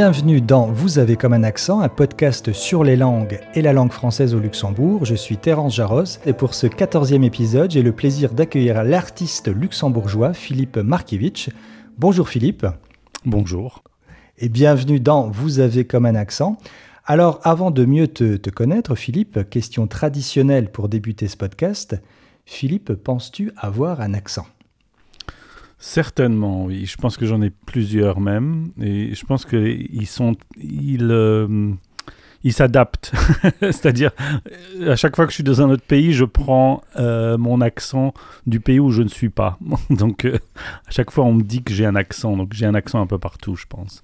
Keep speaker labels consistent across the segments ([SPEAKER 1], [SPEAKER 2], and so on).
[SPEAKER 1] Bienvenue dans Vous avez comme un accent, un podcast sur les langues et la langue française au Luxembourg. Je suis Terence Jarros et pour ce quatorzième épisode, j'ai le plaisir d'accueillir l'artiste luxembourgeois Philippe Markiewicz. Bonjour Philippe.
[SPEAKER 2] Bonjour.
[SPEAKER 1] Et bienvenue dans Vous avez comme un accent. Alors avant de mieux te, te connaître Philippe, question traditionnelle pour débuter ce podcast, Philippe, penses-tu avoir un accent?
[SPEAKER 2] Certainement, oui. Je pense que j'en ai plusieurs même. Et je pense qu'ils sont. Ils. Euh, ils s'adaptent. C'est-à-dire, à chaque fois que je suis dans un autre pays, je prends euh, mon accent du pays où je ne suis pas. Donc, euh, à chaque fois, on me dit que j'ai un accent. Donc, j'ai un accent un peu partout, je pense.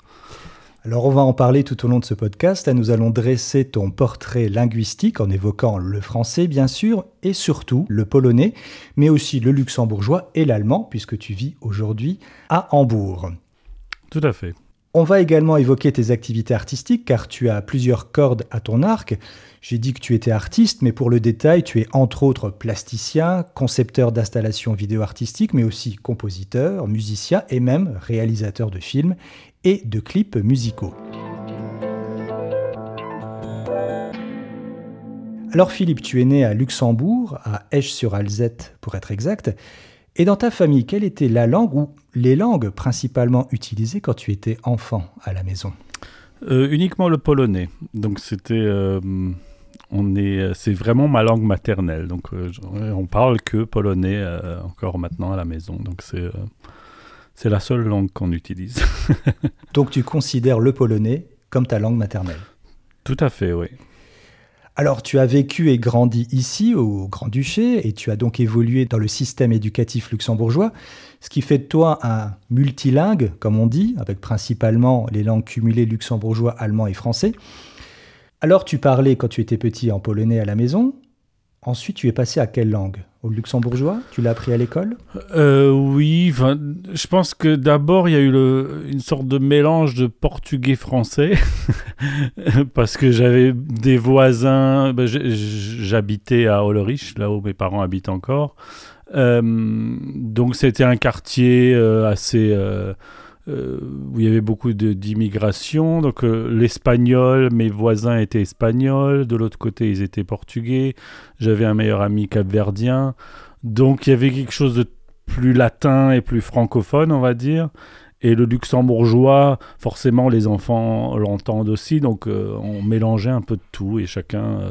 [SPEAKER 1] Alors on va en parler tout au long de ce podcast. nous allons dresser ton portrait linguistique en évoquant le français bien sûr et surtout le polonais, mais aussi le luxembourgeois et l'allemand puisque tu vis aujourd'hui à Hambourg.
[SPEAKER 2] Tout à fait.
[SPEAKER 1] On va également évoquer tes activités artistiques car tu as plusieurs cordes à ton arc. J'ai dit que tu étais artiste, mais pour le détail, tu es entre autres plasticien, concepteur d'installations vidéo artistiques, mais aussi compositeur, musicien et même réalisateur de films et de clips musicaux. Alors Philippe, tu es né à Luxembourg, à Esch-sur-Alzette pour être exact. Et dans ta famille, quelle était la langue ou les langues principalement utilisées quand tu étais enfant à la maison?
[SPEAKER 2] Euh, Uniquement le polonais. Donc c'était, euh, on est, c'est vraiment ma langue maternelle. Donc euh, on parle que polonais encore maintenant à la maison. Donc c'est c'est la seule langue qu'on utilise.
[SPEAKER 1] donc tu considères le polonais comme ta langue maternelle?
[SPEAKER 2] Tout à fait, oui.
[SPEAKER 1] Alors tu as vécu et grandi ici au Grand-Duché et tu as donc évolué dans le système éducatif luxembourgeois, ce qui fait de toi un multilingue, comme on dit, avec principalement les langues cumulées luxembourgeois, allemand et français. Alors tu parlais quand tu étais petit en polonais à la maison, Ensuite, tu es passé à quelle langue? Au luxembourgeois? Tu l'as appris à l'école?
[SPEAKER 2] Euh, Oui, je pense que d'abord, il y a eu une sorte de mélange de portugais-français, parce que j'avais des voisins, ben, j'habitais à Ollerich, là où mes parents habitent encore. Euh, donc c'était un quartier euh, assez euh, où il y avait beaucoup d'immigration. Donc euh, l'espagnol, mes voisins étaient espagnols, de l'autre côté ils étaient portugais. J'avais un meilleur ami capverdien. Donc il y avait quelque chose de plus latin et plus francophone, on va dire. Et le luxembourgeois, forcément, les enfants l'entendent aussi, donc euh, on mélangeait un peu de tout et chacun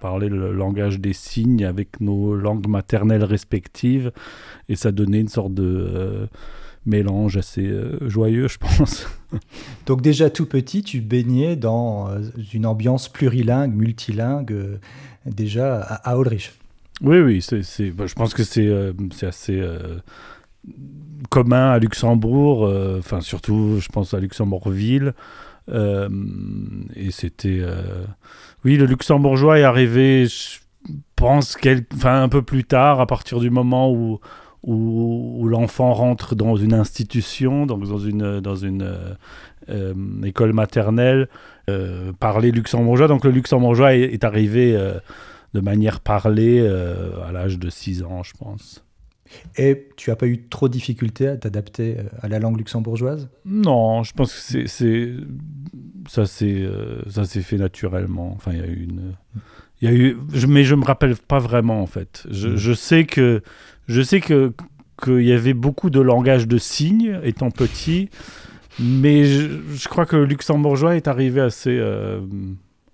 [SPEAKER 2] parlait le langage des signes avec nos langues maternelles respectives et ça donnait une sorte de mélange assez euh, joyeux, je pense.
[SPEAKER 1] Donc déjà tout petit, tu baignais dans euh, une ambiance plurilingue, multilingue, euh, déjà à, Ulrich.
[SPEAKER 2] Oui, oui, c'est, bah, je pense que c'est, c'est assez commun à Luxembourg, enfin surtout, je pense à Luxembourgville. et c'était... Oui, le luxembourgeois est arrivé, je pense, enfin, un peu plus tard, à partir du moment où où, l'enfant rentre dans une institution, donc dans une, dans une euh, euh, école maternelle, euh, parler luxembourgeois. Donc le luxembourgeois est, arrivé de manière parlée à l'âge de 6 ans, je pense.
[SPEAKER 1] Et tu n'as pas eu trop de difficultés à t'adapter à la langue luxembourgeoise?
[SPEAKER 2] Non, je pense que c'est ça s'est ça s'est fait naturellement. Enfin, il y a eu une il y a eu mais je me rappelle pas vraiment en fait. Je, je sais que je sais que qu'il y avait beaucoup de langage de signes étant petit, mais je, crois que le luxembourgeois est arrivé assez. Euh,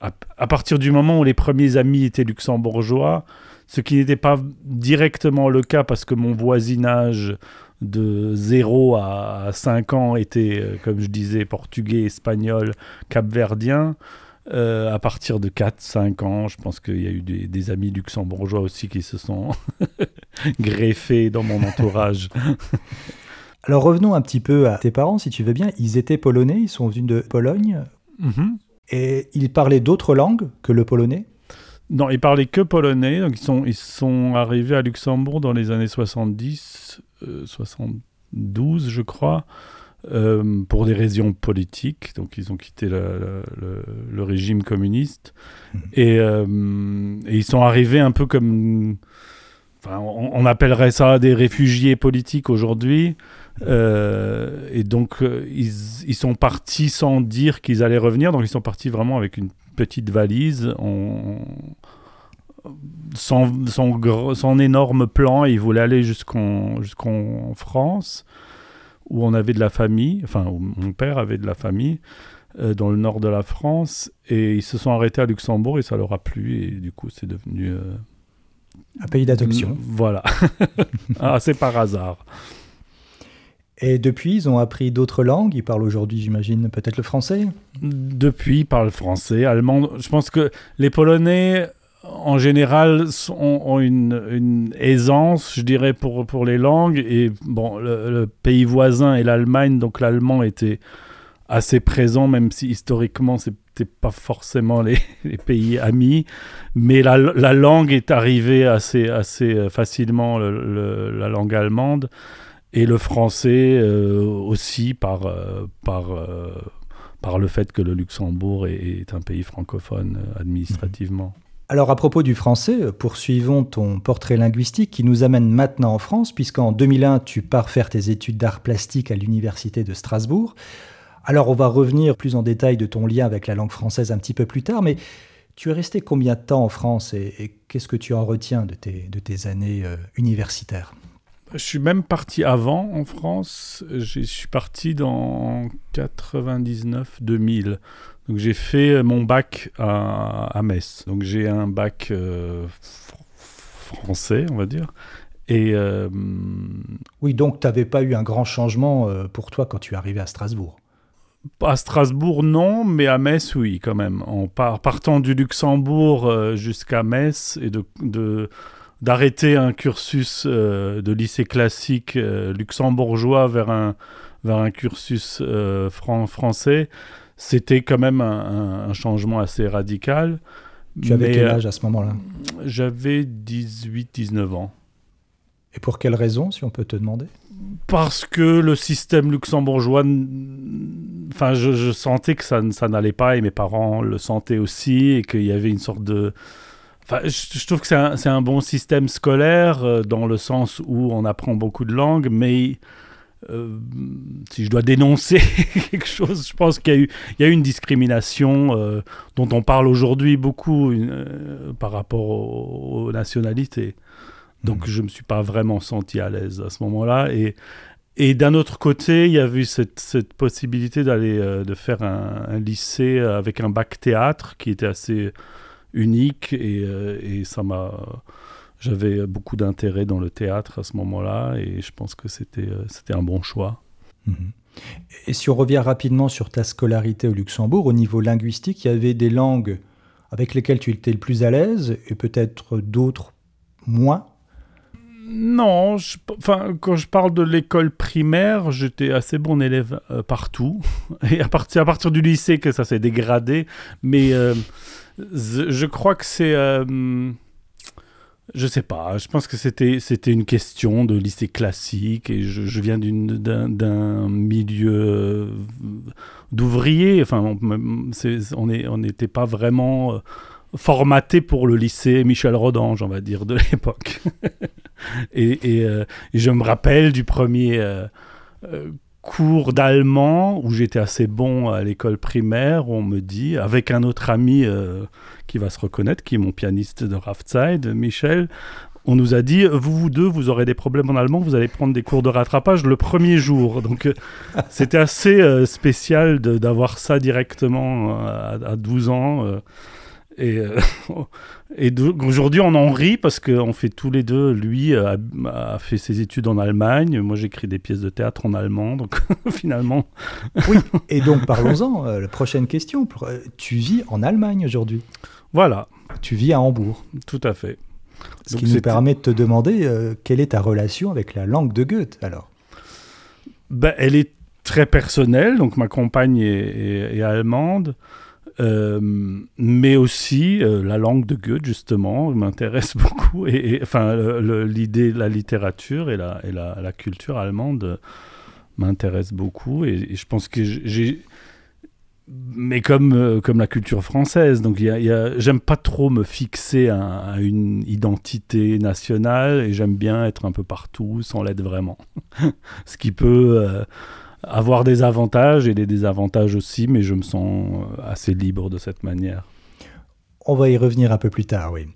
[SPEAKER 2] à, partir du moment où les premiers amis étaient luxembourgeois, ce qui n'était pas directement le cas parce que mon voisinage de 0 à 5 ans était, euh, comme je disais, portugais, espagnol, capverdien. Euh, à partir de 4-5 ans, je pense qu'il y a eu des, amis luxembourgeois aussi qui se sont greffés dans mon entourage.
[SPEAKER 1] Alors revenons un petit peu à tes parents, si tu veux bien. Ils étaient polonais, ils sont venus de Pologne. Mhm. Et ils parlaient d'autres langues que le polonais?
[SPEAKER 2] Non, ils parlaient que polonais. Donc ils sont, ils sont arrivés à Luxembourg dans les années 70, 72, euh, je crois. Euh, pour des raisons politiques. Donc, ils ont quitté le, régime communiste. Mhm. Euh, et, ils sont arrivés un peu comme. on, appellerait ça des réfugiés politiques aujourd'hui. Euh, et donc, ils, sont partis sans dire qu'ils allaient revenir. Donc, ils sont partis vraiment avec une petite valise, sans, sans, énorme plan. Ils voulaient aller jusqu'en jusqu'en France, où on avait de la famille. Enfin, où mon père avait de la famille. Euh, dans le nord de la France et ils se sont arrêtés à Luxembourg et ça leur a plu et du coup c'est devenu
[SPEAKER 1] un pays d'adoption.
[SPEAKER 2] Voilà. ah, c'est par hasard.
[SPEAKER 1] Et depuis, ils ont appris d'autres langues. Ils parlent aujourd'hui, j'imagine, peut-être le français?
[SPEAKER 2] Depuis, ils parlent français, allemand. Je pense que les Polonais, en général, ont, une, aisance, je dirais, pour, pour les langues. Et bon, le pays voisin est l'Allemagne, donc l'allemand était assez présent, même si historiquement, c'était pas forcément les, pays amis. Mais la, langue est arrivée assez, assez euh, facilement, la langue allemande, et le français euh, aussi par, euh, par, par le fait que le Luxembourg est, un pays francophone administrativement.
[SPEAKER 1] Alors à propos du français, poursuivons ton portrait linguistique qui nous amène maintenant en France, puisqu'en 2001, tu pars faire tes études d'art plastique à l'Université de Strasbourg. Alors on va revenir plus en détail de ton lien avec la langue française un petit peu plus tard, mais tu es resté combien de temps en France et, qu'est-ce que tu en retiens de tes, de tes années euh, universitaires?
[SPEAKER 2] Je suis même parti avant en France. Je suis parti dans 99-2000. Donc j'ai fait mon bac à, Metz. Donc j'ai un bac euh, français, on va dire. Et euh,
[SPEAKER 1] oui, donc tu n'avais pas eu un grand changement pour toi quand tu es arrivé à Strasbourg?
[SPEAKER 2] À Strasbourg, non, mais à Metz, oui, quand même. En partant du Luxembourg euh, jusqu'à Metz et de, d'arrêter un cursus euh, de lycée classique euh, luxembourgeois vers un, vers un cursus français, c'était quand même un, changement assez radical.
[SPEAKER 1] Tu avais quel âge à ce moment-là?
[SPEAKER 2] J'avais 18-19 ans.
[SPEAKER 1] Et pour quelle raison, si on peut te demander?
[SPEAKER 2] Parce que le système luxembourgeois, enfin, je, sentais que ça, ça n'allait pas et mes parents le sentaient aussi et qu'il y avait une sorte de... Enfin, je, trouve que c'est un, un, bon système scolaire euh, dans le sens où on apprend beaucoup de langues, mais euh, si je dois dénoncer quelque chose, je pense qu'il y, a eu, il y a eu une discrimination euh, dont on parle aujourd'hui beaucoup par rapport aux nationalités. Donc je ne me suis pas vraiment senti à l'aise à ce moment-là. Et, et d'un autre côté, il y a eu cette, cette possibilité d'aller euh, de faire un, lycée avec un bac théâtre qui était assez unique et, euh, et ça m'a j'avais beaucoup d'intérêt dans le théâtre à ce moment-là et je pense que c'était euh, c'était un bon choix.
[SPEAKER 1] Et si on revient rapidement sur ta scolarité au Luxembourg, au niveau linguistique, il y avait des langues avec lesquelles tu étais le plus à l'aise et peut-être d'autres moins?
[SPEAKER 2] Non, enfin, quand je parle de l'école primaire, j'étais assez bon élève euh, partout. Et à partir, à partir du lycée que ça s'est dégradé. Mais euh, je crois que c'est. Euh, je sais pas, je pense que c'était, c'était une question de lycée classique et je, viens d'un, milieu d'ouvriers. Enfin, on n'était pas vraiment formaté pour le lycée Michel Rodange, on va dire, de l'époque. Euh, et, je me rappelle du premier euh, euh, cours d'allemand où j'étais assez bon à l'école primaire, on me dit, avec un autre ami qui va se reconnaître, qui est mon pianiste de Raftzeit, Michel, on nous a dit, vous, vous deux, vous aurez des problèmes en allemand, vous allez prendre des cours de rattrapage le premier jour. Donc, c'était assez spécial d'avoir ça directement à, à 12 ans. Et, euh, et aujourd'hui, on en rit parce qu'on fait tous les deux. Lui a, fait ses études en Allemagne. Moi, j'écris des pièces de théâtre en allemand. Donc, finalement.
[SPEAKER 1] oui, et donc parlons-en. Euh, la prochaine question. Euh, tu vis en Allemagne aujourd'hui?
[SPEAKER 2] Voilà.
[SPEAKER 1] Tu vis à Hambourg.
[SPEAKER 2] Tout à fait.
[SPEAKER 1] Ce qui nous permet de te demander quelle est ta relation avec la langue de Goethe alors?
[SPEAKER 2] Ben, Elle est très personnelle. Donc, ma compagne est, est allemande. Euh, mais aussi euh, la langue de Goethe, justement, m'intéresse beaucoup. Et, enfin, l'idée, la littérature et la, et la, culture allemande m'intéressent beaucoup. Et, je pense que j'ai mais comme, euh, comme la culture française. Donc, j'aime pas trop me fixer à, une identité nationale et j'aime bien être un peu partout sans l'être vraiment. Ce qui peut avoir des avantages et des désavantages aussi, mais je me sens euh, assez libre de cette manière.
[SPEAKER 1] On va y revenir un peu plus tard, oui.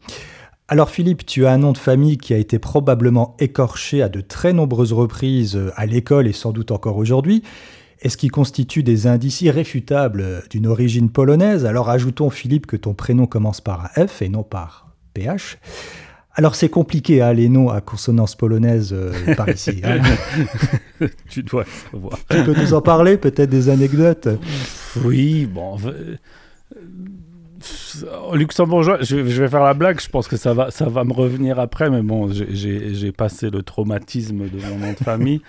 [SPEAKER 1] Alors Philippe, tu as un nom de famille qui a été probablement écorché à de très nombreuses reprises à l'école et sans doute encore aujourd'hui et ce qui constitue des indices irréfutables d'une origine polonaise? Alors ajoutons Philippe que ton prénom commence par un F et non par PH. Alors c'est compliqué hein, les noms à consonance polonaise euh, par ici. Hein.
[SPEAKER 2] tu dois savoir.
[SPEAKER 1] Tu peux nous en parler, peut-être des anecdotes?
[SPEAKER 2] Oui, bon. Au luxembourgeois, je, vais faire la blague, je pense que ça va, ça va me revenir après, mais bon, j'ai passé le traumatisme de mon nom de famille.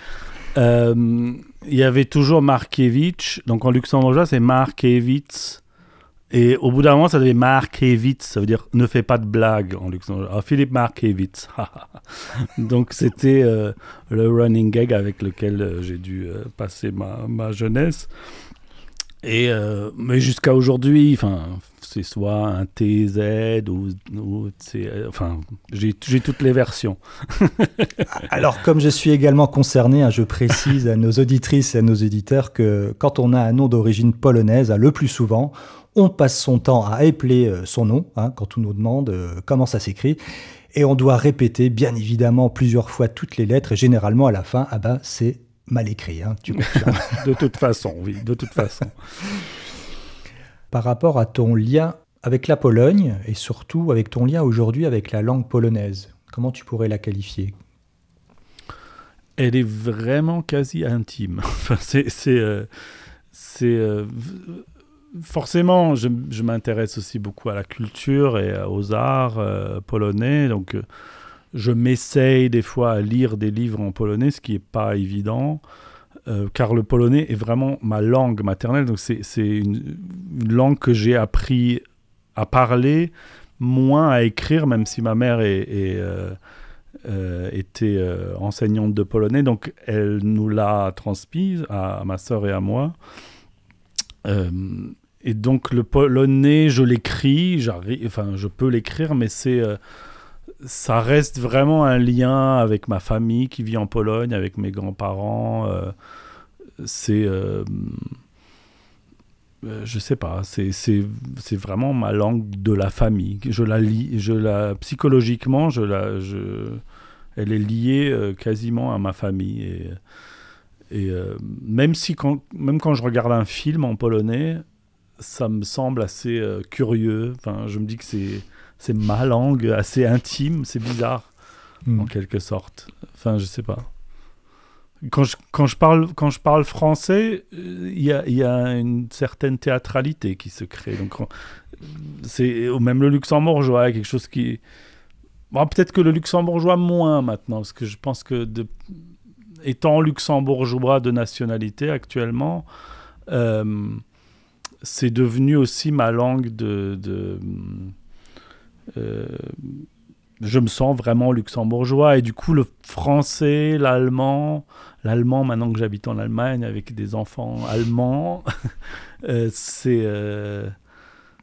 [SPEAKER 2] Euh, il y avait toujours Markiewicz. Donc en luxembourgeois, c'est Markiewicz. Et au bout d'un moment, ça devait Markiewicz. Ça veut dire ne fais pas de blague en luxembourgeois. Ah, Philippe Markiewicz. Donc c'était euh, le running gag avec lequel euh, j'ai dû passer ma, ma, jeunesse. Et, mais jusqu'à aujourd'hui, c'est soit un TZ ou, euh, enfin, j'ai toutes les versions.
[SPEAKER 1] Alors, comme je suis également concerné, hein, je précise à nos auditrices et à nos éditeurs que quand on a un nom d'origine polonaise, hein, le plus souvent, on passe son temps à épeler euh, son nom hein, quand on nous demande euh, comment ça s'écrit. Et on doit répéter, bien évidemment, plusieurs fois toutes les lettres. Et généralement, à la fin, ah ben, c'est mal écrit. tu
[SPEAKER 2] de toute façon, oui, de toute façon
[SPEAKER 1] par rapport à ton lien avec la Pologne et surtout avec ton lien aujourd'hui avec la langue polonaise. Comment tu pourrais la qualifier?
[SPEAKER 2] Elle est vraiment quasi intime. c'est, c'est, euh, forcément, je, m'intéresse aussi beaucoup à la culture et aux arts euh, polonais, donc euh, je m'essaye des fois à lire des livres en polonais, ce qui n'est pas évident. Euh, car le polonais est vraiment ma langue maternelle. Donc c'est une, langue que j'ai appris à parler, moins à écrire, même si ma mère euh, euh, était enseignante de polonais. Donc elle nous l'a transmise à, ma sœur et à moi. Et donc le polonais, je l'écris, enfin je peux l'écrire, mais c'est ça reste vraiment un lien avec ma famille qui vit en Pologne, avec mes grands-parents. Euh, c'est. Euh, euh, je sais pas, c'est vraiment ma langue de la famille. Je la lis, je la, psychologiquement, je la, je, elle est liée quasiment à ma famille. Et même, si quand, même quand je regarde un film en polonais, ça me semble assez curieux. Enfin, je me dis que c'est c'est ma langue assez intime, c'est bizarre hmm. en quelque sorte. Enfin, je sais pas. Quand je, quand je, parle, quand je parle français, euh, il y, a, y, a, une certaine théâtralité qui se crée. Donc, c'est même le luxembourgeois, quelque chose qui. Bon, peut-être que le luxembourgeois moins maintenant, parce que je pense que de... étant luxembourgeois de nationalité actuellement, euh, c'est devenu aussi ma langue de, euh, je me sens vraiment luxembourgeois. Et du coup, le français, l'allemand, l'allemand, maintenant que j'habite en Allemagne avec des enfants allemands, euh, c'est. Euh,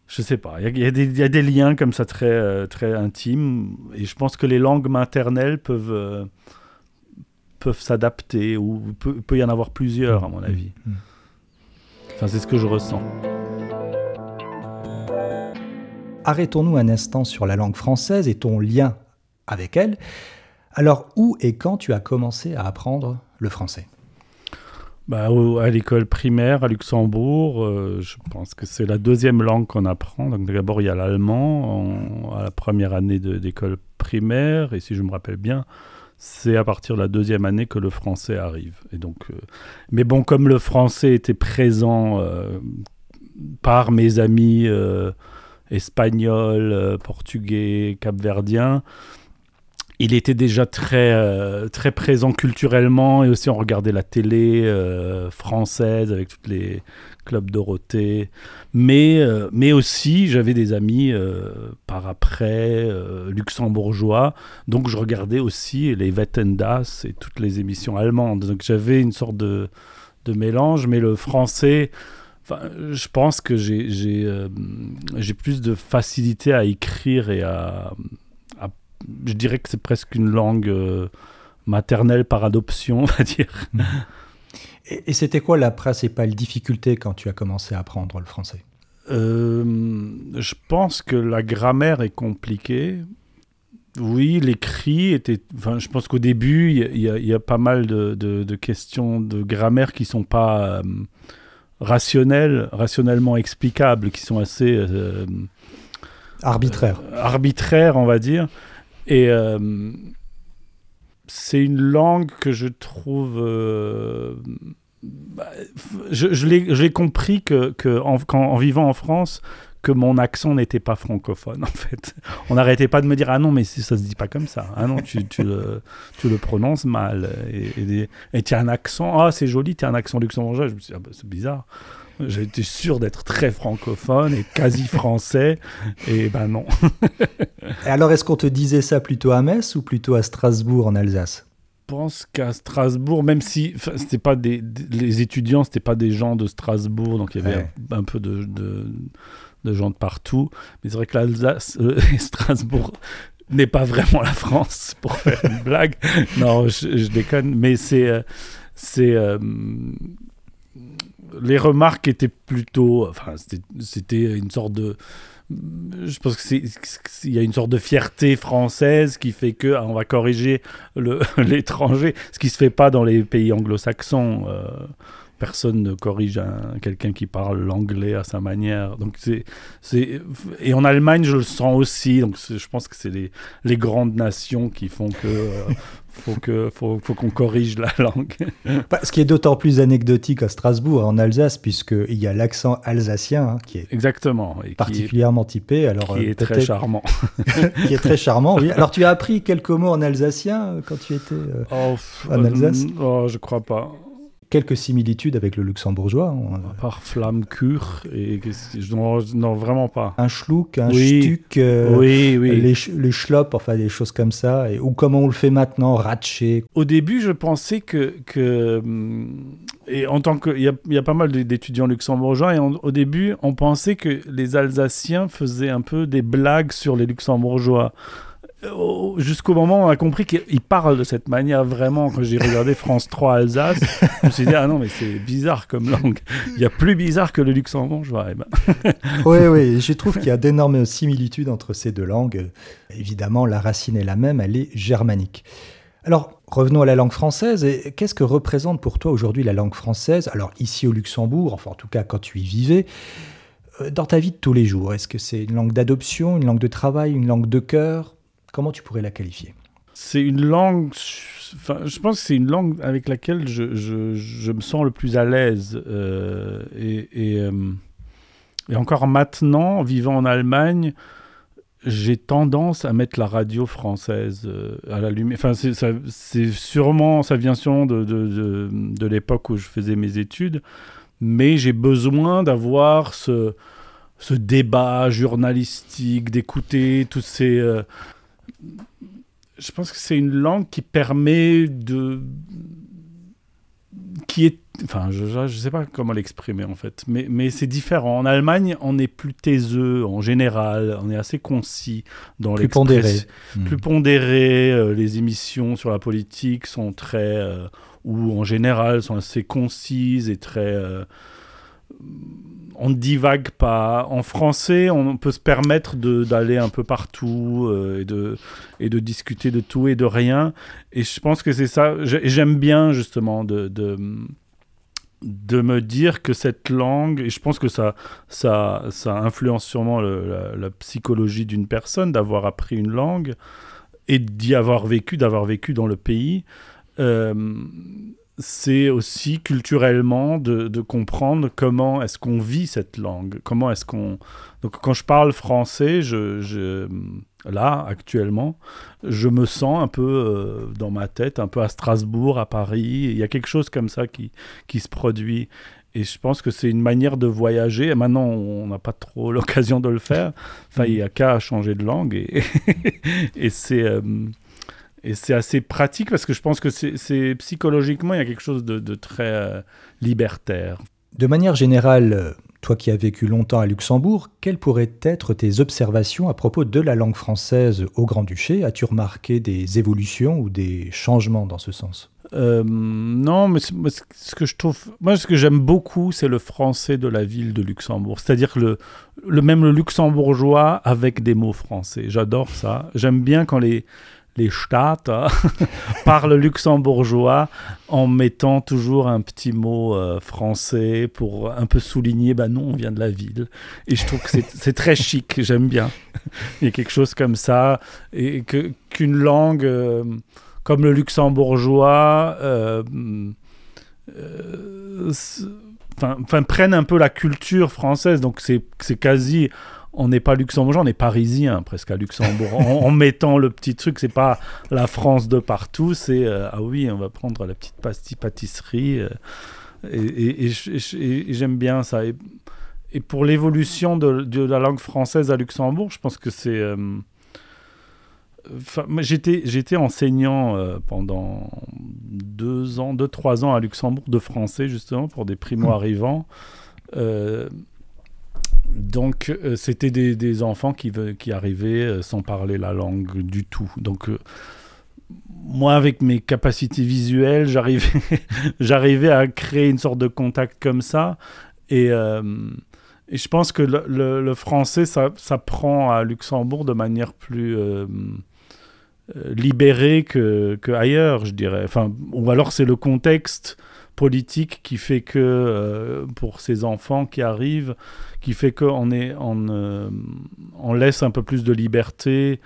[SPEAKER 2] je sais pas, il y, y, a des liens comme ça très, très intimes. Et je pense que les langues maternelles peuvent, peuvent s'adapter, ou peut, peut, y en avoir plusieurs, à mon avis. Mm. Enfin, c'est ce que je ressens.
[SPEAKER 1] arrêtons-nous un instant sur la langue française et ton lien avec elle. Alors, où et quand tu as commencé à apprendre le français?
[SPEAKER 2] Bah, à l'école primaire à Luxembourg, euh, je pense que c'est la deuxième langue qu'on apprend. Donc d'abord il y a l'allemand à la première année d'école primaire, et si je me rappelle bien, c'est à partir de la deuxième année que le français arrive. Et donc, euh, mais bon, comme le français était présent euh, par mes amis euh, portugais, capverdien. Il était déjà très, très présent culturellement et aussi on regardait la télé française avec tous les clubs Dorothée. Mais, mais aussi, j'avais des amis par après luxembourgeois. Donc je regardais aussi les Wettendas et toutes les émissions allemandes. Donc j'avais une sorte de, de mélange. Mais le français je pense que j'ai euh, plus de facilité à écrire et à, je dirais que c'est presque une langue euh, maternelle par adoption, on va dire.
[SPEAKER 1] Et, c'était quoi la principale difficulté quand tu as commencé à apprendre le français?
[SPEAKER 2] Euh, Je pense que la grammaire est compliquée. Oui, l'écrit était. Enfin, je pense qu'au début, il y, a pas mal de, de, questions de grammaire qui sont pas rationnelles, rationnellement explicables, qui sont assez
[SPEAKER 1] euh, arbitraires.
[SPEAKER 2] Euh, arbitraires, on va dire. Et euh, c'est une langue que je trouve. Bah, je, je l'ai compris que, que en, vivant en France, que mon accent n'était pas francophone, en fait. On n'arrêtait pas de me dire Ah non, mais ça se dit pas comme ça. Ah non, tu, tu, le, tu le prononces mal. Et tu as un accent. Ah, c'est joli, tu as un accent luxembourgeois. Je me suis dit ah, bah, C'est bizarre. J'étais sûr d'être très francophone et quasi français. Et ben non.
[SPEAKER 1] et alors, est-ce qu'on te disait ça plutôt à Metz ou plutôt à Strasbourg, en Alsace?
[SPEAKER 2] Je pense qu'à Strasbourg, même si c'était pas des, les étudiants, c'était pas des gens de Strasbourg, donc il y avait un, peu de, de gens de partout. Mais c'est vrai que l'Alsace euh, et Strasbourg n'est pas vraiment la France, pour faire une blague. Non, je, déconne. Mais c'est... Euh, c'est euh, les remarques étaient plutôt... Enfin, c'était une sorte de je pense qu'il y a une sorte de fierté française qui fait que ah, on va corriger l'étranger, ce qui se fait pas dans les pays anglo-saxons personne ne corrige quelqu'un qui parle l'anglais à sa manière. Donc c'est, c'est, et en Allemagne, je le sens aussi. Donc je pense que c'est les, les grandes nations qui font que euh, faut que faut, faut qu'on corrige la langue.
[SPEAKER 1] Bah, ce qui est d'autant plus anecdotique à Strasbourg, en Alsace, puisqu'il y a l'accent alsacien hein, qui est
[SPEAKER 2] exactement
[SPEAKER 1] particulièrement typé. Alors
[SPEAKER 2] qui est très charmant.
[SPEAKER 1] qui est très charmant. Oui. Alors tu as appris quelques mots en alsacien euh, quand tu étais euh, oh, en Alsace?
[SPEAKER 2] oh, Je crois pas
[SPEAKER 1] quelques similitudes avec le luxembourgeois.
[SPEAKER 2] À part Flammkur, et non, non, vraiment pas.
[SPEAKER 1] Un schluck, un oui. Euh,
[SPEAKER 2] oui, oui.
[SPEAKER 1] Les, les schlops, enfin des choses comme ça, et, ou comment on le fait maintenant, ratché.
[SPEAKER 2] Au début, je pensais que, que hum, et en tant que, il y, y, a pas mal d'étudiants luxembourgeois, et au début, on pensait que les Alsaciens faisaient un peu des blagues sur les luxembourgeois. Euh, jusqu'au moment où on a compris qu'il parle de cette manière vraiment quand j'ai regardé France 3 Alsace je me suis dit ah non mais c'est bizarre comme langue. Il y a plus bizarre que le luxembourgeois eh ben.
[SPEAKER 1] oui oui je trouve qu'il y a d'énormes similitudes entre ces deux langues. Évidemment la racine est la même elle est germanique. Alors revenons à la langue française et qu'est-ce que représente pour toi aujourd'hui la langue française? Alors ici au Luxembourg enfin en tout cas quand tu y vivais euh, dans ta vie de tous les jours Est-ce que c'est une langue d'adoption, une langue de travail, une langue de cœur? Comment tu pourrais la qualifier?
[SPEAKER 2] C'est une langue, enfin, je pense que c'est une langue avec laquelle je, je, je me sens le plus à l'aise. Euh, et, euh, et, encore maintenant, vivant en Allemagne, j'ai tendance à mettre la radio française euh, à la lumière. Enfin, c'est sûrement, ça vient sûrement de, de, de, de l'époque où je faisais mes études, mais j'ai besoin d'avoir ce, ce débat journalistique, d'écouter tous ces je pense que c'est une langue qui permet de qui est enfin je ne sais pas comment l'exprimer en fait mais, mais c'est différent. En Allemagne on est plus taiseux en général on est assez concis dans
[SPEAKER 1] plus pondéré.
[SPEAKER 2] Plus hmm. pondéré euh, les émissions sur la politique sont très euh, ou en général sont assez concises et très euh, on ne divague pas. En français, on peut se permettre d'aller un peu partout euh, et, de, discuter de tout et de rien. Et je pense que c'est ça. J'aime bien justement de, me dire que cette langue, et je pense que ça influence sûrement la, psychologie d'une personne d'avoir appris une langue et d'y avoir vécu, d'avoir vécu dans le pays. Euh, c'est aussi culturellement de, comprendre comment est-ce qu'on vit cette langue, comment est-ce qu'on... Donc quand je parle français, je, là, actuellement, je me sens un peu euh, dans ma tête, un peu à Strasbourg, à Paris, il y a quelque chose comme ça qui, qui se produit. Et je pense que c'est une manière de voyager. Et maintenant, on n'a pas trop l'occasion de le faire. Enfin, il n'y a qu'à changer de langue. Et, et c'est... Euh, et c'est assez pratique parce que je pense que c'est psychologiquement, il y a quelque chose de, très euh, libertaire.
[SPEAKER 1] De manière générale, toi qui as vécu longtemps à Luxembourg, quelles pourraient être tes observations à propos de la langue française au Grand-Duché? As-tu remarqué des évolutions ou des changements dans ce sens?
[SPEAKER 2] Euh, non, mais ce que je trouve, moi, ce que j'aime beaucoup, c'est le français de la ville de Luxembourg. C'est-à-dire le, le même le luxembourgeois avec des mots français. J'adore ça. J'aime bien quand les les Staates parlent luxembourgeois en mettant toujours un petit mot euh, français pour un peu souligner, bah non, on vient de la ville. Et je trouve que c'est très chic, j'aime bien. Il y a quelque chose comme ça, et qu'une langue euh, comme le luxembourgeois... Euh, enfin, prennent un peu la culture française, donc c'est quasi on n'est pas luxembourgeois, on est parisien presque à Luxembourg. en, mettant le petit truc, c'est pas la France de partout, c'est euh, ah oui, on va prendre la petite pastille pâtisserie. Euh, et, j'aime bien ça. Et, pour l'évolution de, la langue française à Luxembourg, je pense que c'est. Euh, j'étais, enseignant pendant deux ans, deux, trois ans à Luxembourg de français, justement, pour des primo-arrivants. Donc, euh, c'était des, enfants qui, arrivaient euh, sans parler la langue du tout. Donc, euh, moi, avec mes capacités visuelles, j'arrivais à créer une sorte de contact comme ça. Et, je pense que le, français, ça, ça, à Luxembourg de manière plus libérée que, que, je dirais. Enfin, ou alors c'est le contexte politique qui fait que euh, pour ces enfants qui arrivent, qui fait qu'on on, euh, on, laisse un peu plus de liberté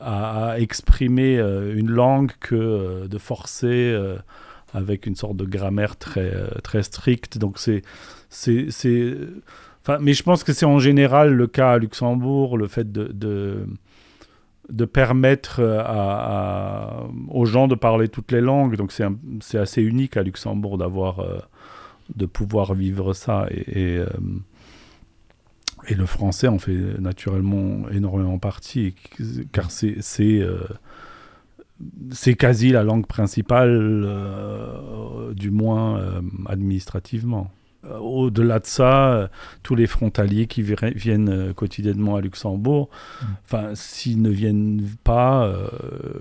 [SPEAKER 2] à, exprimer euh, une langue que de forcer avec une sorte de grammaire très, très stricte. Donc c'est, c'est, mais je pense que c'est en général le cas à Luxembourg, le fait de permettre euh, aux gens de parler toutes les langues. Donc c'est assez unique à Luxembourg d'avoir, euh, de pouvoir vivre ça. Et, euh, et, le français en fait naturellement énormément partie, car c'est quasi la langue principale, du moins administrativement. Euh, au-delà de ça, euh, tous les frontaliers qui viennent euh, quotidiennement à Luxembourg, mm. enfin, s'ils ne viennent pas,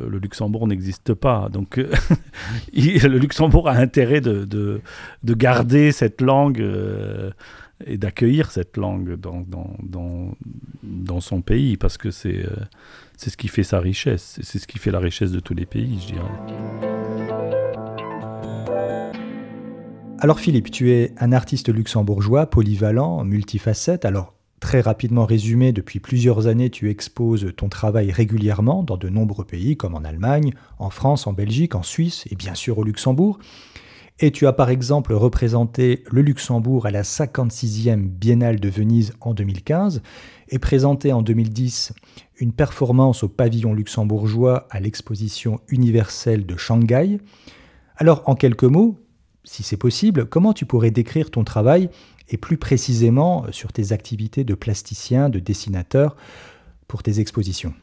[SPEAKER 2] le Luxembourg n'existe pas. Donc, le Luxembourg a intérêt de, de, de garder cette langue et d'accueillir cette langue dans, dans, dans, dans, son pays, parce que c'est c'est ce qui fait sa richesse, c'est ce qui fait la richesse de tous les pays, je dirais.
[SPEAKER 1] Alors Philippe, tu es un artiste luxembourgeois, polyvalent, multifacette. Alors très rapidement résumé, depuis plusieurs années, tu exposes ton travail régulièrement dans de nombreux pays comme en Allemagne, en France, en Belgique, en Suisse et bien sûr au Luxembourg. Et tu as par exemple représenté le Luxembourg à la 56e Biennale de Venise en 2015 et présenté en 2010 une performance au pavillon luxembourgeois à l'exposition universelle de Shanghai. Alors en quelques mots, si c'est possible, comment tu pourrais décrire ton travail et plus précisément euh, sur tes activités de plasticien, de dessinateur pour tes expositions?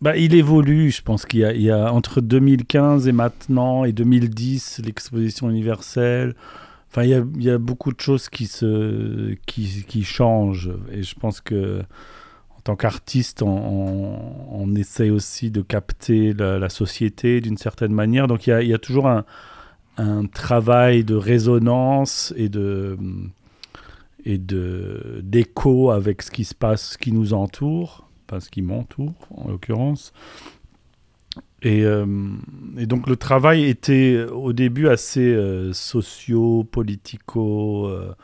[SPEAKER 2] Bah, il évolue, je pense qu'il y, a entre 2015 et maintenant, et 2010, l'exposition universelle. Enfin, il y, a, beaucoup de choses qui, se, qui, qui, changent. Et je pense que en tant qu'artiste, on, on, essaie aussi de capter la, société d'une certaine manière. Donc il y a toujours un, un travail de résonance et de et de d'écho avec ce qui se passe, ce qui nous entoure, enfin ce qui m'entoure en l'occurrence. Et, euh, donc le travail était au début assez euh, socio, politico, euh.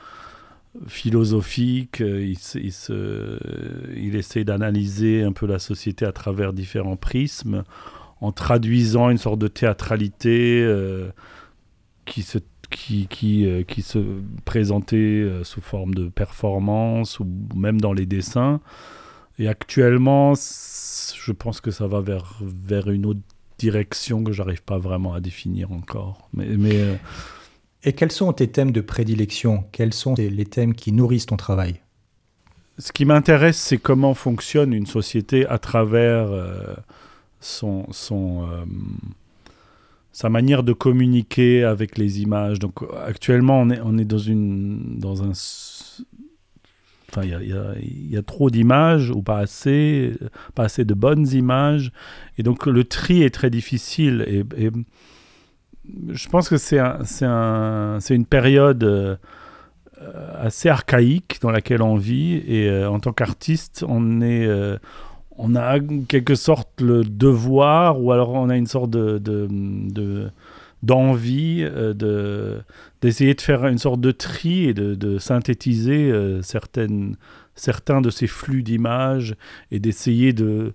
[SPEAKER 2] Il, il, d'analyser un peu la société à travers différents prismes, en traduisant une sorte de théâtralité qui se qui, qui, euh, qui se présentait euh, sous forme de performance ou même dans les dessins. Et actuellement, je pense que ça va vers, vers une autre direction que j'arrive pas vraiment à définir encore. Mais, mais euh,
[SPEAKER 1] Et quels sont tes thèmes de prédilection? Quels sont les thèmes qui nourrissent ton travail?
[SPEAKER 2] Ce qui m'intéresse, c'est comment fonctionne une société à travers son, son, sa manière de communiquer avec les images. Donc actuellement, on est, on est dans, une, dans un Enfin, il y, a, trop d'images ou pas assez, pas assez de bonnes images. Et donc le tri est très difficile. Et, je pense que c'est un, une période euh, assez archaïque dans laquelle on vit. Et euh, en tant qu'artiste, on est... Euh, on a quelque sorte le devoir, ou alors on a une sorte de, de d'envie euh, de, d'essayer de faire une sorte de tri et de, synthétiser euh, certaines, certains de ces flux d'images et d'essayer de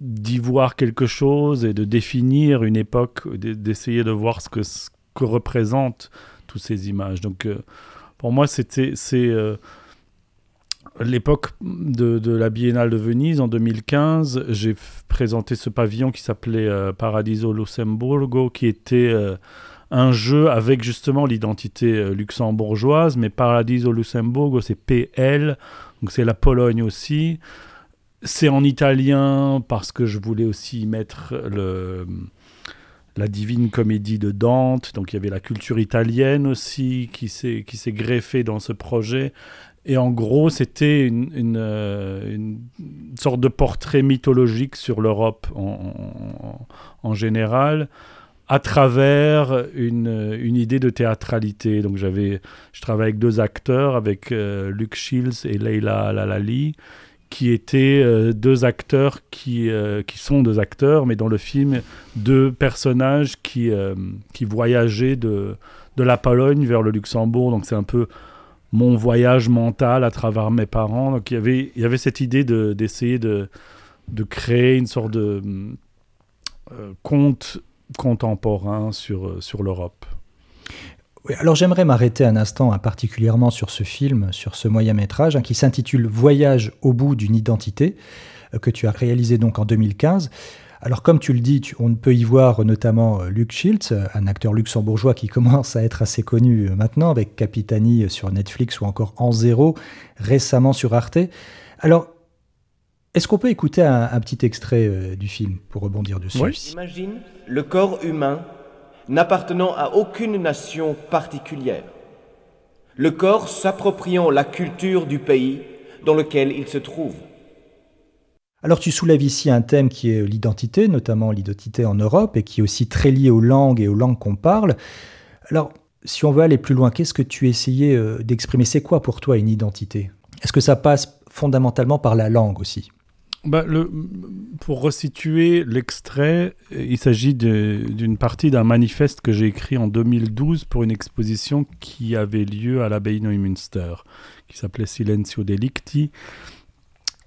[SPEAKER 2] d'y voir quelque chose et de définir une époque, d'essayer de voir ce que, ce représentent toutes ces images. Donc euh, pour moi, c'était c'est l'époque de, la Biennale de Venise en 2015, j'ai présenté ce pavillon qui s'appelait euh, Paradiso Lussemburgo, qui était euh, un jeu avec justement l'identité euh, luxembourgeoise, mais Paradiso Lussemburgo, c'est PL, donc c'est la Pologne aussi. C'est en italien parce que je voulais aussi mettre le, la divine comédie de Dante, donc il y avait la culture italienne aussi qui s'est greffée dans ce projet. Et en gros, c'était une, euh, une, sorte de portrait mythologique sur l'Europe en, général, à travers une, idée de théâtralité. Donc, j'avais, je travaillais avec deux acteurs, avec euh, Luc Shields et Leila Lalali, qui étaient euh, deux acteurs qui, qui sont deux acteurs, mais dans le film, deux personnages qui, qui voyageaient de, de la Pologne vers le Luxembourg. Donc, c'est un peu mon voyage mental à travers mes parents. Donc il y avait, cette idée d'essayer de, de, créer une sorte de euh, conte contemporain sur, euh, l'Europe.
[SPEAKER 1] Alors j'aimerais m'arrêter un instant hein, particulièrement sur ce film, sur ce moyen métrage hein, qui s'intitule Voyage au bout d'une identité, euh, que tu as réalisé donc en 2015. Alors comme tu le dis, on peut y voir notamment euh, Luc Schiltz, euh, un acteur luxembourgeois qui commence à être assez connu euh, maintenant avec Capitani sur Netflix ou encore En Zéro récemment sur Arte. Alors est-ce qu'on peut écouter un, petit extrait du film pour rebondir dessus?
[SPEAKER 3] Imagine le corps humain n'appartenant à aucune nation particulière. Le corps s'appropriant la culture du pays dans lequel il se trouve.
[SPEAKER 1] Alors tu soulèves ici un thème qui est l'identité, notamment l'identité en Europe, et qui est aussi très lié aux langues et aux langues qu'on parle. Alors, si on veut aller plus loin, qu'est-ce que tu essayais euh, d'exprimer? C'est quoi pour toi une identité? Est-ce que ça passe fondamentalement par la langue aussi?
[SPEAKER 2] Bah, pour resituer l'extrait, il s'agit d'une partie d'un manifeste que j'ai écrit en 2012 pour une exposition qui avait lieu à l'abbaye Neumünster, qui s'appelait Silencio Delicti,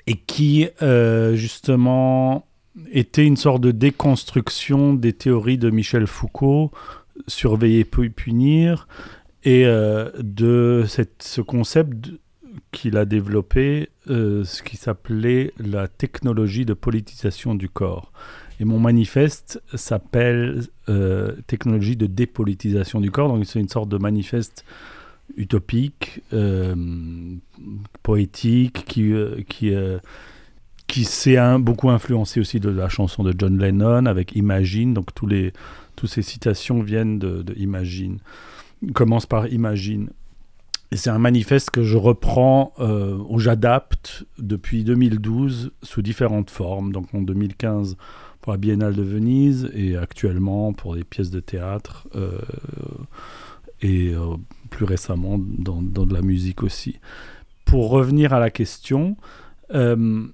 [SPEAKER 2] et qui euh, justement était une sorte de déconstruction des théories de Michel Foucault, surveiller puis punir, et euh, de ce concept qu'il a développé, euh, ce qui s'appelait la technologie de politisation du corps. Et mon manifeste s'appelle technologie de dépolitisation du corps, donc c'est une sorte de manifeste utopique, euh, poétique, qui, euh, qui, euh, qui s'est beaucoup influencé aussi de la chanson de John Lennon avec Imagine. Donc tous les, toutes ces citations viennent de, Imagine. commence par Imagine. C'est un manifeste que je reprends ou j'adapte depuis 2012 sous différentes formes. Donc en 2015 pour la Biennale de Venise et actuellement pour des pièces de théâtre et plus récemment dans, dans, de la musique aussi. Pour revenir à la question, euh,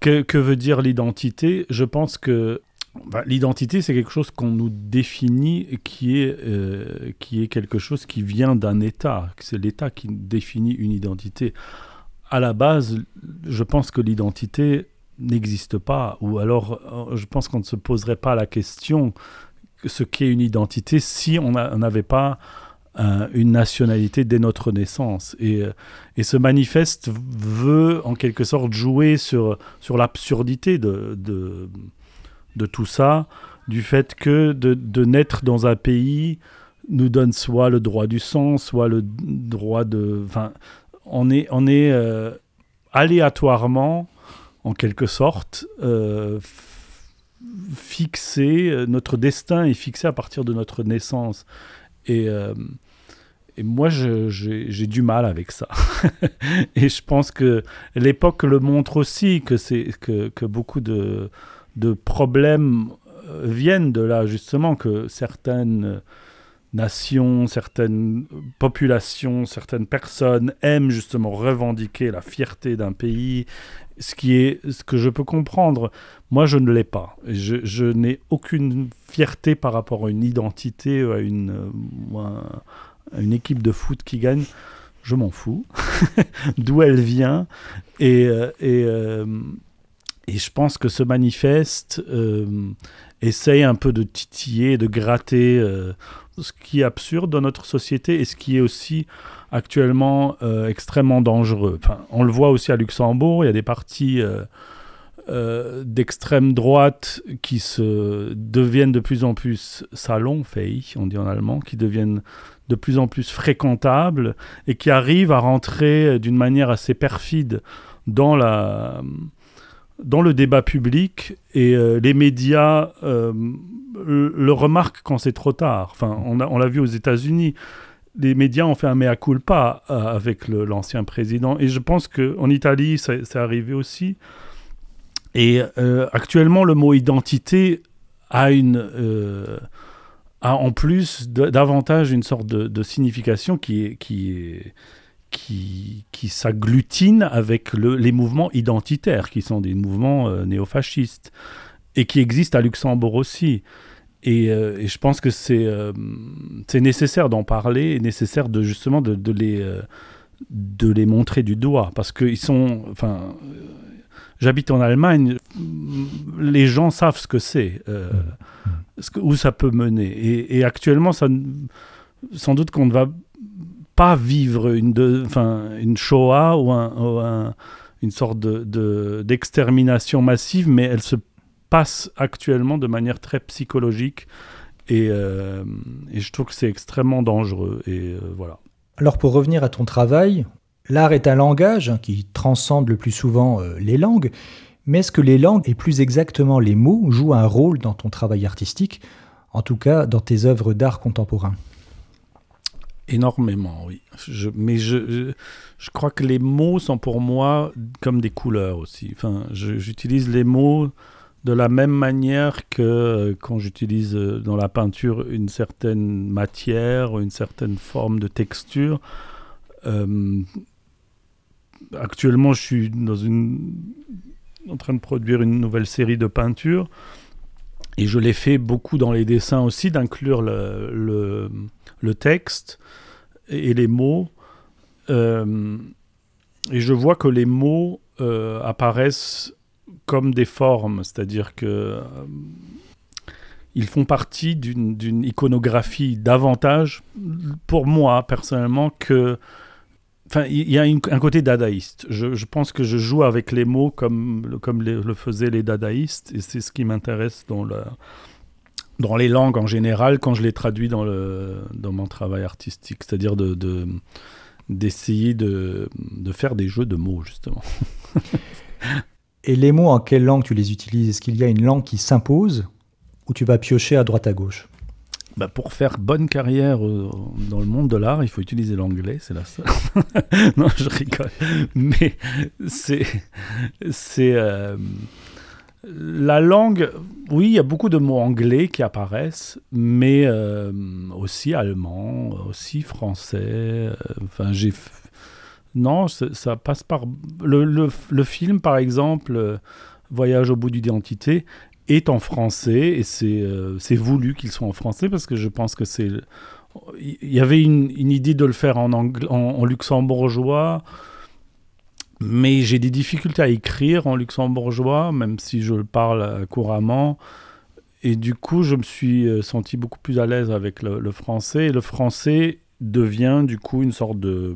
[SPEAKER 2] que, que, veut dire l'identité? Je pense que l'identité, c'est quelque chose qu'on nous définit, qui est, euh, qui est quelque chose qui vient d'un État. C'est l'État qui définit une identité. À la base, je pense que l'identité n'existe pas, ou alors je pense qu'on ne se poserait pas la question ce qu'est une identité si on n'avait pas une nationalité dès notre naissance. Et, euh, et, ce manifeste veut en quelque sorte jouer sur, sur l'absurdité de, de, tout ça, du fait que de, de, naître dans un pays nous donne soit le droit du sang, soit le droit de... Enfin, on est, on est euh, aléatoirement, en quelque sorte, euh, fixé, notre destin est fixé à partir de notre naissance. Et, Et moi, j'ai du mal avec ça. et je pense que l'époque le montre aussi, que, que, que beaucoup de, de problèmes euh, viennent de là, justement, que certaines nations, certaines populations, certaines personnes aiment justement revendiquer la fierté d'un pays, ce qui est ce que je peux comprendre. Moi, je ne l'ai pas. Je, n'ai aucune fierté par rapport à une identité, à une, une équipe de foot qui gagne. Je m'en fous d'où elle vient et, euh, et, euh, et, je pense que ce manifeste euh, essaye un peu de titiller, de gratter ce qui est absurde dans notre société et ce qui est aussi actuellement euh, extrêmement dangereux. Enfin, on le voit aussi à Luxembourg, il y a des partis euh, euh, d'extrême droite qui se deviennent de plus en plus salonfähig, on dit en allemand, qui deviennent de plus en plus fréquentables et qui arrivent à rentrer d'une manière assez perfide dans la dans le débat public et les médias le remarque quand c'est trop tard. Enfin, on l'a vu aux États-Unis. Les médias ont fait un mea culpa euh, avec l'ancien président. Et je pense qu'en Italie, c'est arrivé aussi. Et euh, actuellement, le mot identité a une. Euh, a en plus davantage une sorte de, signification qui est, qui qui, qui s'agglutine avec les mouvements identitaires, qui sont des mouvements néofascistes, et qui existent à Luxembourg aussi. Euh, et, je pense que c'est euh, c'est nécessaire d'en parler et nécessaire de justement de, de les, euh, de les montrer du doigt. Parce qu'ils sont. Enfin, j'habite en Allemagne, les gens savent ce que c'est, mmh. où ça peut mener. Et, actuellement, ça, sans doute qu'on ne va pas vivre une, de, une Shoah ou, un, une sorte d'extermination de, massive, mais elle se passe actuellement de manière très psychologique et, euh, je trouve que c'est extrêmement dangereux et euh, voilà.
[SPEAKER 1] Alors pour revenir à ton travail, l'art est un langage hein, qui transcende le plus souvent euh, les langues, mais est-ce que les langues et plus exactement les mots jouent un rôle dans ton travail artistique, en tout cas dans tes œuvres d'art contemporain?
[SPEAKER 2] Énormément, oui. Mais je, je, crois que les mots sont pour moi comme des couleurs aussi. Enfin, j'utilise les mots de la même manière que euh, quand j'utilise euh, dans la peinture une certaine matière, une certaine forme de texture. Euh, actuellement, je suis dans une, en train de produire une nouvelle série de peintures. Et je l'ai fait beaucoup dans les dessins aussi, d'inclure le, texte et, les mots. et je vois que les mots apparaissent comme des formes, c'est-à-dire que euh, ils font partie d'une iconographie davantage, pour moi personnellement, que Enfin, il y a un côté dadaïste. Je, pense que je joue avec les mots comme, comme le faisaient les dadaïstes, et c'est ce qui m'intéresse dans, dans les langues en général quand je les traduis dans, le, dans mon travail artistique, c'est-à-dire de, d'essayer de, de, faire des jeux de mots, justement.
[SPEAKER 1] Et les mots, en quelle langue tu les utilises? Est-ce qu'il y a une langue qui s'impose ou tu vas piocher à droite à gauche?
[SPEAKER 2] Bah pour faire bonne carrière euh, dans le monde de l'art, il faut utiliser l'anglais, c'est la seule. non, je rigole. Mais c'est. c'est euh, la langue, oui, il y a beaucoup de mots anglais qui apparaissent, mais euh, aussi allemand, aussi français. Enfin, j'ai non, ça passe par... Le, film, par exemple, euh, Voyage au bout d'identité, est en français et euh, c'est voulu qu'il soit en français parce que je pense que c'est... Il y avait une, idée de le faire en, en, luxembourgeois, mais j'ai des difficultés à écrire en luxembourgeois, même si je le parle euh, couramment. Et du coup, je me suis senti beaucoup plus à l'aise avec le, français. Et le français devient du coup une sorte de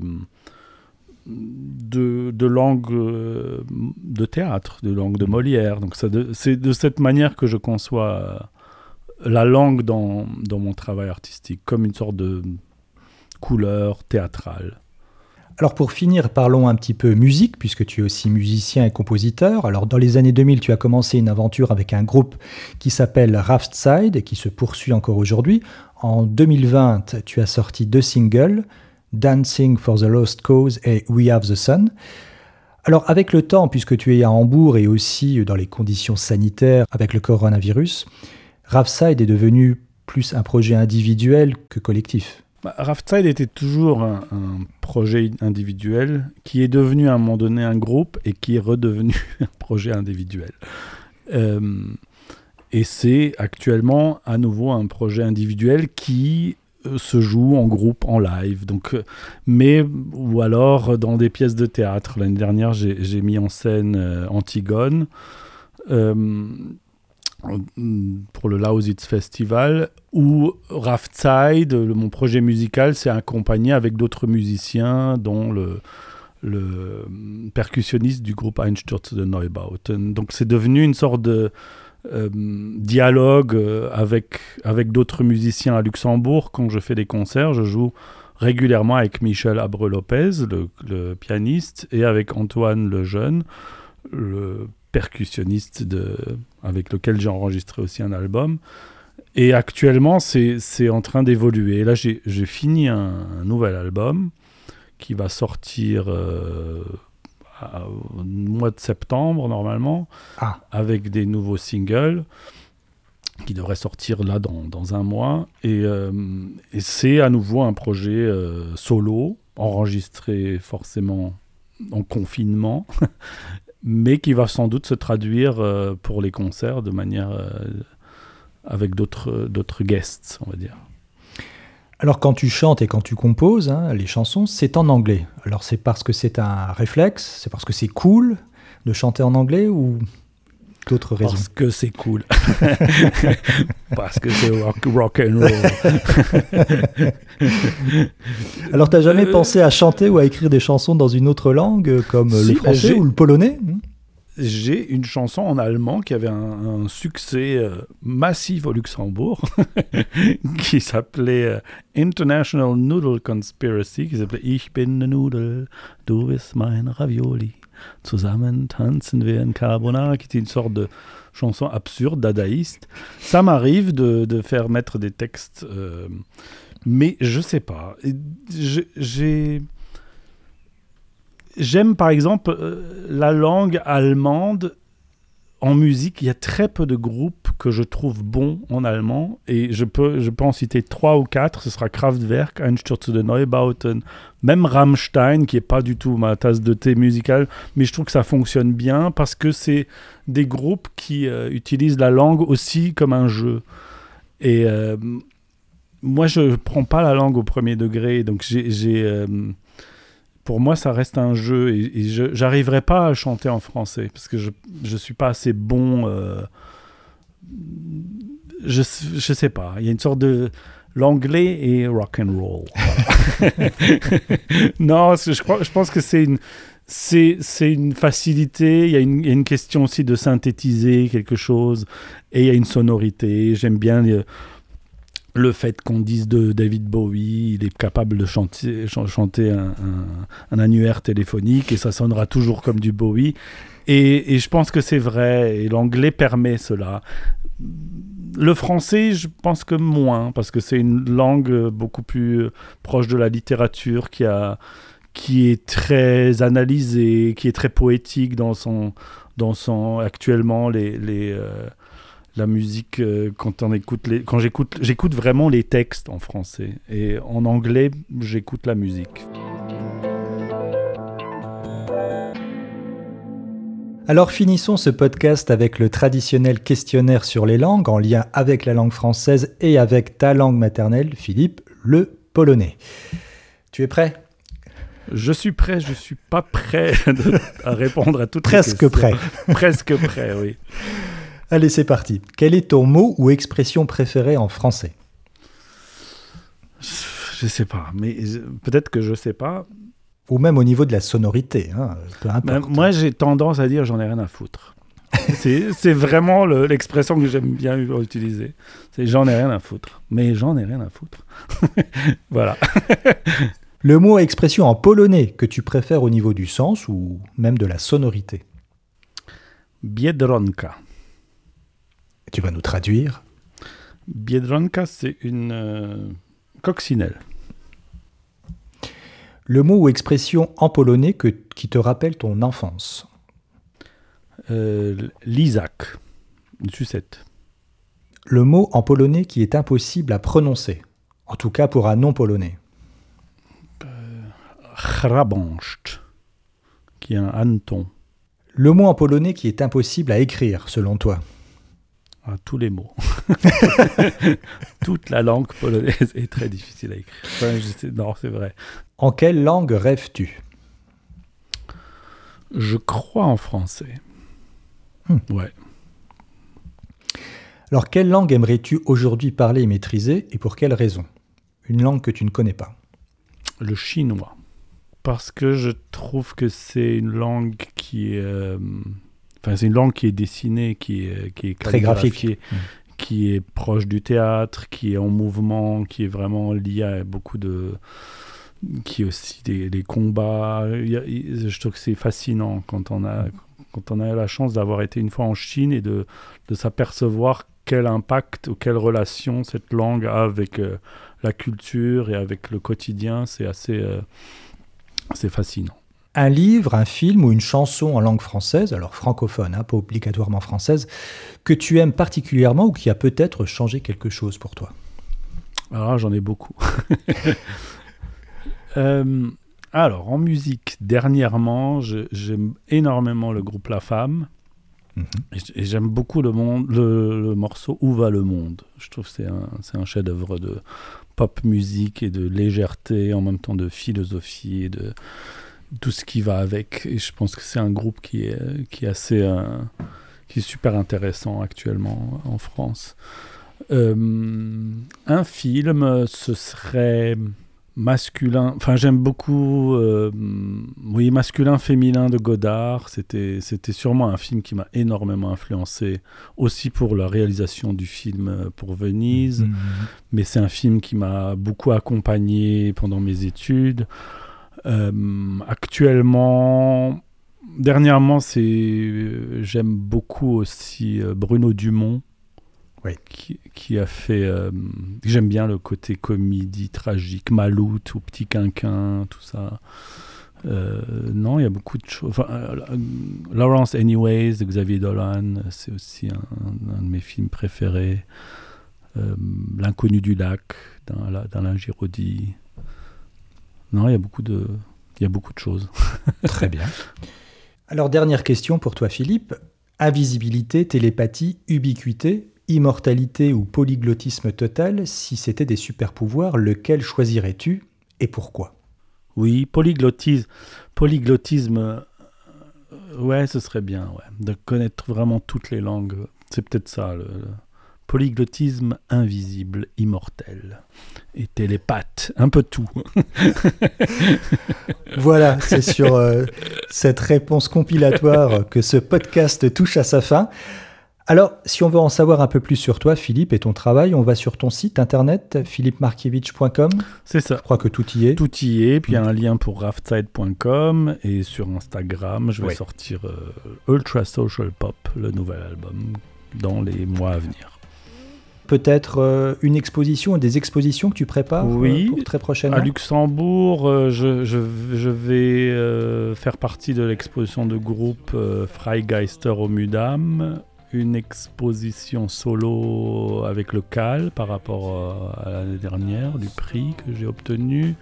[SPEAKER 2] de, langue euh, de théâtre, de langue de Molière. Donc c'est de cette manière que je conçois la langue dans, dans mon travail artistique, comme une sorte de couleur théâtrale.
[SPEAKER 1] Alors pour finir, parlons un petit peu musique, puisque tu es aussi musicien et compositeur. Alors dans les années 2000, tu as commencé une aventure avec un groupe qui s'appelle Raftside et qui se poursuit encore aujourd'hui. En 2020, tu as sorti deux singles, Dancing for the Lost Cause et We Have the Sun. Alors avec le temps, puisque tu es à Hambourg et aussi dans les conditions sanitaires avec le coronavirus, Ravside est devenu plus un projet individuel que collectif.
[SPEAKER 2] Bah, était toujours un, projet individuel qui est devenu à un moment donné un groupe et qui est redevenu un projet individuel. Euh, et c'est actuellement à nouveau un projet individuel qui euh, se joue en groupe, en live. Donc, euh, mais, ou alors dans des pièces de théâtre. L'année dernière, j'ai mis en scène Antigone pour le Lausitz Festival, où Raftside, mon projet musical, s'est accompagné avec d'autres musiciens, dont le, percussionniste du groupe Einsturz de Neubauten. Donc c'est devenu une sorte de euh, dialogue euh, avec, avec d'autres musiciens à Luxembourg. Quand je fais des concerts, je joue régulièrement avec Michel Abre-Lopez, le, le, pianiste, et avec Antoine Lejeune, le percussionniste de, avec lequel j'ai enregistré aussi un album. Et actuellement, c'est en train d'évoluer. Là, j'ai fini un, nouvel album qui va sortir euh, au mois de septembre, normalement, ah. avec des nouveaux singles qui devraient sortir là dans, dans un mois. Et, euh, et c'est à nouveau un projet euh, solo, enregistré forcément en confinement, mais qui va sans doute se traduire euh, pour les concerts de manière euh, avec d'autres d'autres guests, on va dire.
[SPEAKER 1] Alors quand tu chantes et quand tu composes hein, les chansons, c'est en anglais. Alors c'est parce que c'est un réflexe, c'est parce que c'est cool de chanter en anglais ou d'autres raisons
[SPEAKER 2] Parce que c'est cool. Parce que c'est rock, and roll.
[SPEAKER 1] Alors, t'as jamais euh, pensé à chanter ou à écrire des chansons dans une autre langue, comme le français ou le polonais hmm
[SPEAKER 2] j'ai une chanson en allemand qui avait un, succès euh, massif au Luxembourg, qui s'appelait euh, International Noodle Conspiracy, qui s'appelait Ich bin ne Nudel, du bist mein Ravioli. Zusammen tanzen wir in Carbonara, qui était une sorte de chanson absurde, dadaïste. Ça m'arrive de, de, faire mettre des textes, euh, mais je sais pas. J'ai. J'aime par exemple euh, la langue allemande en musique, il y a très peu de groupes que je trouve bons en allemand. Et je peux, je peux en citer trois ou quatre. Ce sera Kraftwerk, Einsturz de Neubauten, même Rammstein, qui n'est pas du tout ma tasse de thé musicale. Mais je trouve que ça fonctionne bien parce que c'est des groupes qui euh, utilisent la langue aussi comme un jeu. Et euh, moi, je ne prends pas la langue au premier degré. Donc j'ai. Euh, pour moi, ça reste un jeu et, je j'arriverai pas à chanter en français parce que je ne suis pas assez bon. Euh, je je sais pas. Il y a une sorte de l'anglais et rock and roll. non, je crois, je pense que c'est une c'est, c'est une facilité, il y, a une, il y, a une, question aussi de synthétiser quelque chose, et il y a une sonorité. J'aime bien les, le fait qu'on dise de David Bowie, il est capable de chanter, un, annuaire téléphonique et ça sonnera toujours comme du Bowie. Et, je pense que c'est vrai, et l'anglais permet cela. Le français, je pense que moins, parce que c'est une langue beaucoup plus proche de la littérature qui, a, qui est très analysée, qui est très poétique dans son, dans son actuellement les, les, euh, la musique euh, quand on écoute les, quand j'écoute j'écoute vraiment les textes en français et en anglais j'écoute la musique.
[SPEAKER 1] Alors finissons ce podcast avec le traditionnel questionnaire sur les langues en lien avec la langue française et avec ta langue maternelle, Philippe, le polonais. Tu es prêt?
[SPEAKER 2] Je suis prêt, je suis pas prêt à répondre à toutes
[SPEAKER 1] Presque
[SPEAKER 2] les
[SPEAKER 1] questions.
[SPEAKER 2] Presque prêt. Presque prêt, oui.
[SPEAKER 1] Allez, c'est parti. Quel est ton mot ou expression préférée en français?
[SPEAKER 2] Je sais pas, mais peut-être que je sais pas.
[SPEAKER 1] Ou même au niveau de la sonorité, hein, peu importe.
[SPEAKER 2] Ben, moi, j'ai tendance à dire j'en ai rien à foutre. c'est vraiment l'expression que j'aime bien utiliser. C'est j'en ai rien à foutre. Mais j'en ai rien à foutre. voilà.
[SPEAKER 1] Le mot expression en polonais que tu préfères au niveau du sens ou même de la sonorité?
[SPEAKER 2] Biedronka.
[SPEAKER 1] Tu vas nous traduire
[SPEAKER 2] Biedronka, c'est une euh, coccinelle.
[SPEAKER 1] Le mot ou expression en polonais que, qui te rappelle ton enfance
[SPEAKER 2] euh, une sucette.
[SPEAKER 1] Le mot en polonais qui est impossible à prononcer, en tout cas pour un non-polonais.
[SPEAKER 2] Hrabanscht, qui est un hanneton.
[SPEAKER 1] Le mot en polonais qui est impossible à écrire, selon toi
[SPEAKER 2] Ah, tous les mots. Toute la langue polonaise est très difficile à écrire. Enfin, je sais- non, c'est vrai.
[SPEAKER 1] En quelle langue rêves-tu?
[SPEAKER 2] Je crois en français.
[SPEAKER 1] Hmm.
[SPEAKER 2] Ouais.
[SPEAKER 1] Alors, quelle langue aimerais-tu aujourd'hui parler et maîtriser, et pour quelle raison? Une langue que tu ne connais pas.
[SPEAKER 2] Le chinois. Parce que je trouve que c'est une langue qui est. euh, Enfin, c'est une langue qui est dessinée, qui est, qui est
[SPEAKER 1] Très graphique.
[SPEAKER 2] calligraphiée,
[SPEAKER 1] Mm.
[SPEAKER 2] qui est proche du théâtre, qui est en mouvement, qui est vraiment lié à beaucoup de. qui est aussi des, des combats. Il y a- il- je trouve que c'est fascinant quand on a, quand on a la chance d'avoir été une fois en Chine et de, de s'apercevoir quel impact ou quelle relation cette langue a avec euh, la culture et avec le quotidien. C'est assez. euh, c'est fascinant.
[SPEAKER 1] Un livre, un film ou une chanson en langue française, alors francophone, hein, pas obligatoirement française, que tu aimes particulièrement ou qui a peut-être changé quelque chose pour toi?
[SPEAKER 2] Alors là, j'en ai beaucoup. Euh, alors, en musique, dernièrement, j'aime énormément le groupe La Femme.
[SPEAKER 1] Mhm.
[SPEAKER 2] Et j'aime beaucoup le, monde, le, le morceau Où va le monde? Je trouve que c'est un, c'est un chef-d'œuvre de pop musique et de légèreté, en même temps de philosophie et de tout ce qui va avec. Et je pense que c'est un groupe qui est, qui est assez. euh, qui est super intéressant actuellement en France. Euh, un film, ce serait masculin. Enfin, j'aime beaucoup, euh, oui, masculin, féminin de Godard. C'était, c'était sûrement un film qui m'a énormément influencé, aussi pour la réalisation du film euh, pour Venise.
[SPEAKER 1] Mhm.
[SPEAKER 2] Mais c'est un film qui m'a beaucoup accompagné pendant mes études. Euh, actuellement, dernièrement, c'est, euh, j'aime beaucoup aussi euh, Bruno Dumont
[SPEAKER 1] Oui.
[SPEAKER 2] qui, qui a fait. euh, J'aime bien le côté comédie tragique, Maloute ou Petit Quinquin, tout ça. Euh, non, il y a beaucoup de choses. Enfin, euh, Lawrence Anyways de Xavier Dolan, c'est aussi un, un de mes films préférés. L'inconnu du lac d'Alain Giraudy. Non, il y a beaucoup de, il y a beaucoup de choses.
[SPEAKER 1] Très bien. Alors, dernière question pour toi, Philippe. Invisibilité, télépathie, ubiquité, immortalité ou polyglottisme total, si c'était des super-pouvoirs, lequel choisirais-tu et pourquoi?
[SPEAKER 2] Oui, polyglottisme, polyglottisme, euh, ouais, ce serait bien, ouais, de connaître vraiment toutes les langues. C'est peut-être ça, le, le polyglottisme invisible, immortel et télépathe, un peu tout.
[SPEAKER 1] Voilà, c'est sur euh, cette réponse compilatoire que ce podcast touche à sa fin. Alors, si on veut en savoir un peu plus sur toi, Philippe, et ton travail, on va sur ton site internet, philippemarkiewicz.com.
[SPEAKER 2] C'est ça.
[SPEAKER 1] Je crois que tout y est.
[SPEAKER 2] Tout y est, puis il y a un lien pour raftside.com et sur Instagram, je vais sortir euh, Ultra Social Pop, le nouvel album, dans les mois à venir.
[SPEAKER 1] Peut-être euh, une exposition ou des expositions que tu prépares euh,
[SPEAKER 2] Oui,
[SPEAKER 1] pour très prochainement
[SPEAKER 2] À Luxembourg, euh, je, je- je vais faire partie de l'exposition de groupe Freigeister au Mudam, une exposition solo avec le CAL par rapport à l'année dernière, du prix que j'ai obtenu.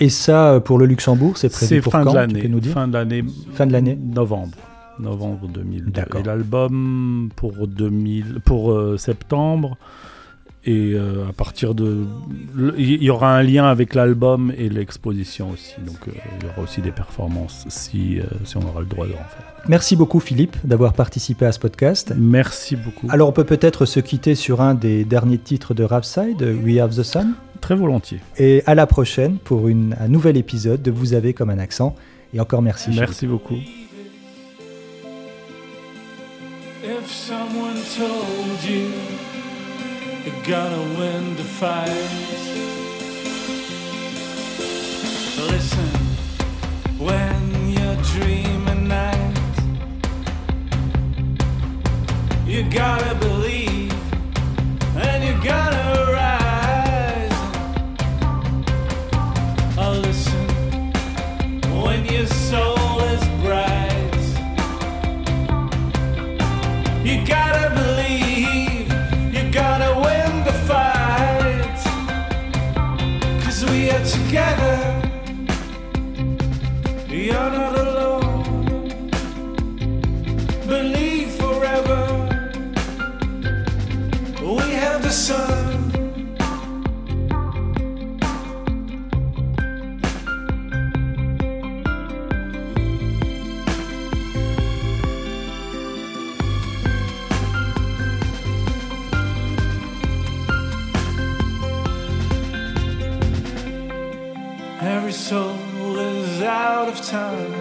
[SPEAKER 1] Et ça, pour le Luxembourg, c'est prévu pour
[SPEAKER 2] fin
[SPEAKER 1] quand
[SPEAKER 2] de l'année. Fin de l'année.
[SPEAKER 1] Fin de l'année
[SPEAKER 2] Novembre. Novembre 2002.
[SPEAKER 1] D'accord.
[SPEAKER 2] Et l'album pour, 2000, pour euh, septembre. Et euh, à partir de. Il y aura un lien avec l'album et l'exposition aussi. Donc euh, il y aura aussi des performances si, si on aura le droit d'en faire.
[SPEAKER 1] Merci beaucoup, Philippe, d'avoir participé à ce podcast.
[SPEAKER 2] Merci beaucoup.
[SPEAKER 1] Alors, on peut peut-être se quitter sur un des derniers titres de Rapside, We Have the Sun.
[SPEAKER 2] Très volontiers.
[SPEAKER 1] Et à la prochaine pour une- un nouvel épisode de Vous avez comme un accent. Et encore merci. Philippe.
[SPEAKER 2] Merci beaucoup.
[SPEAKER 4] If someone told you you're gonna win the fight, listen when you dream at night. You gotta believe and you gotta
[SPEAKER 2] together. You're not alone. Believe forever. We have the sun. soul is out of time.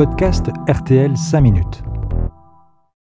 [SPEAKER 1] podcast RTL 5 minutes.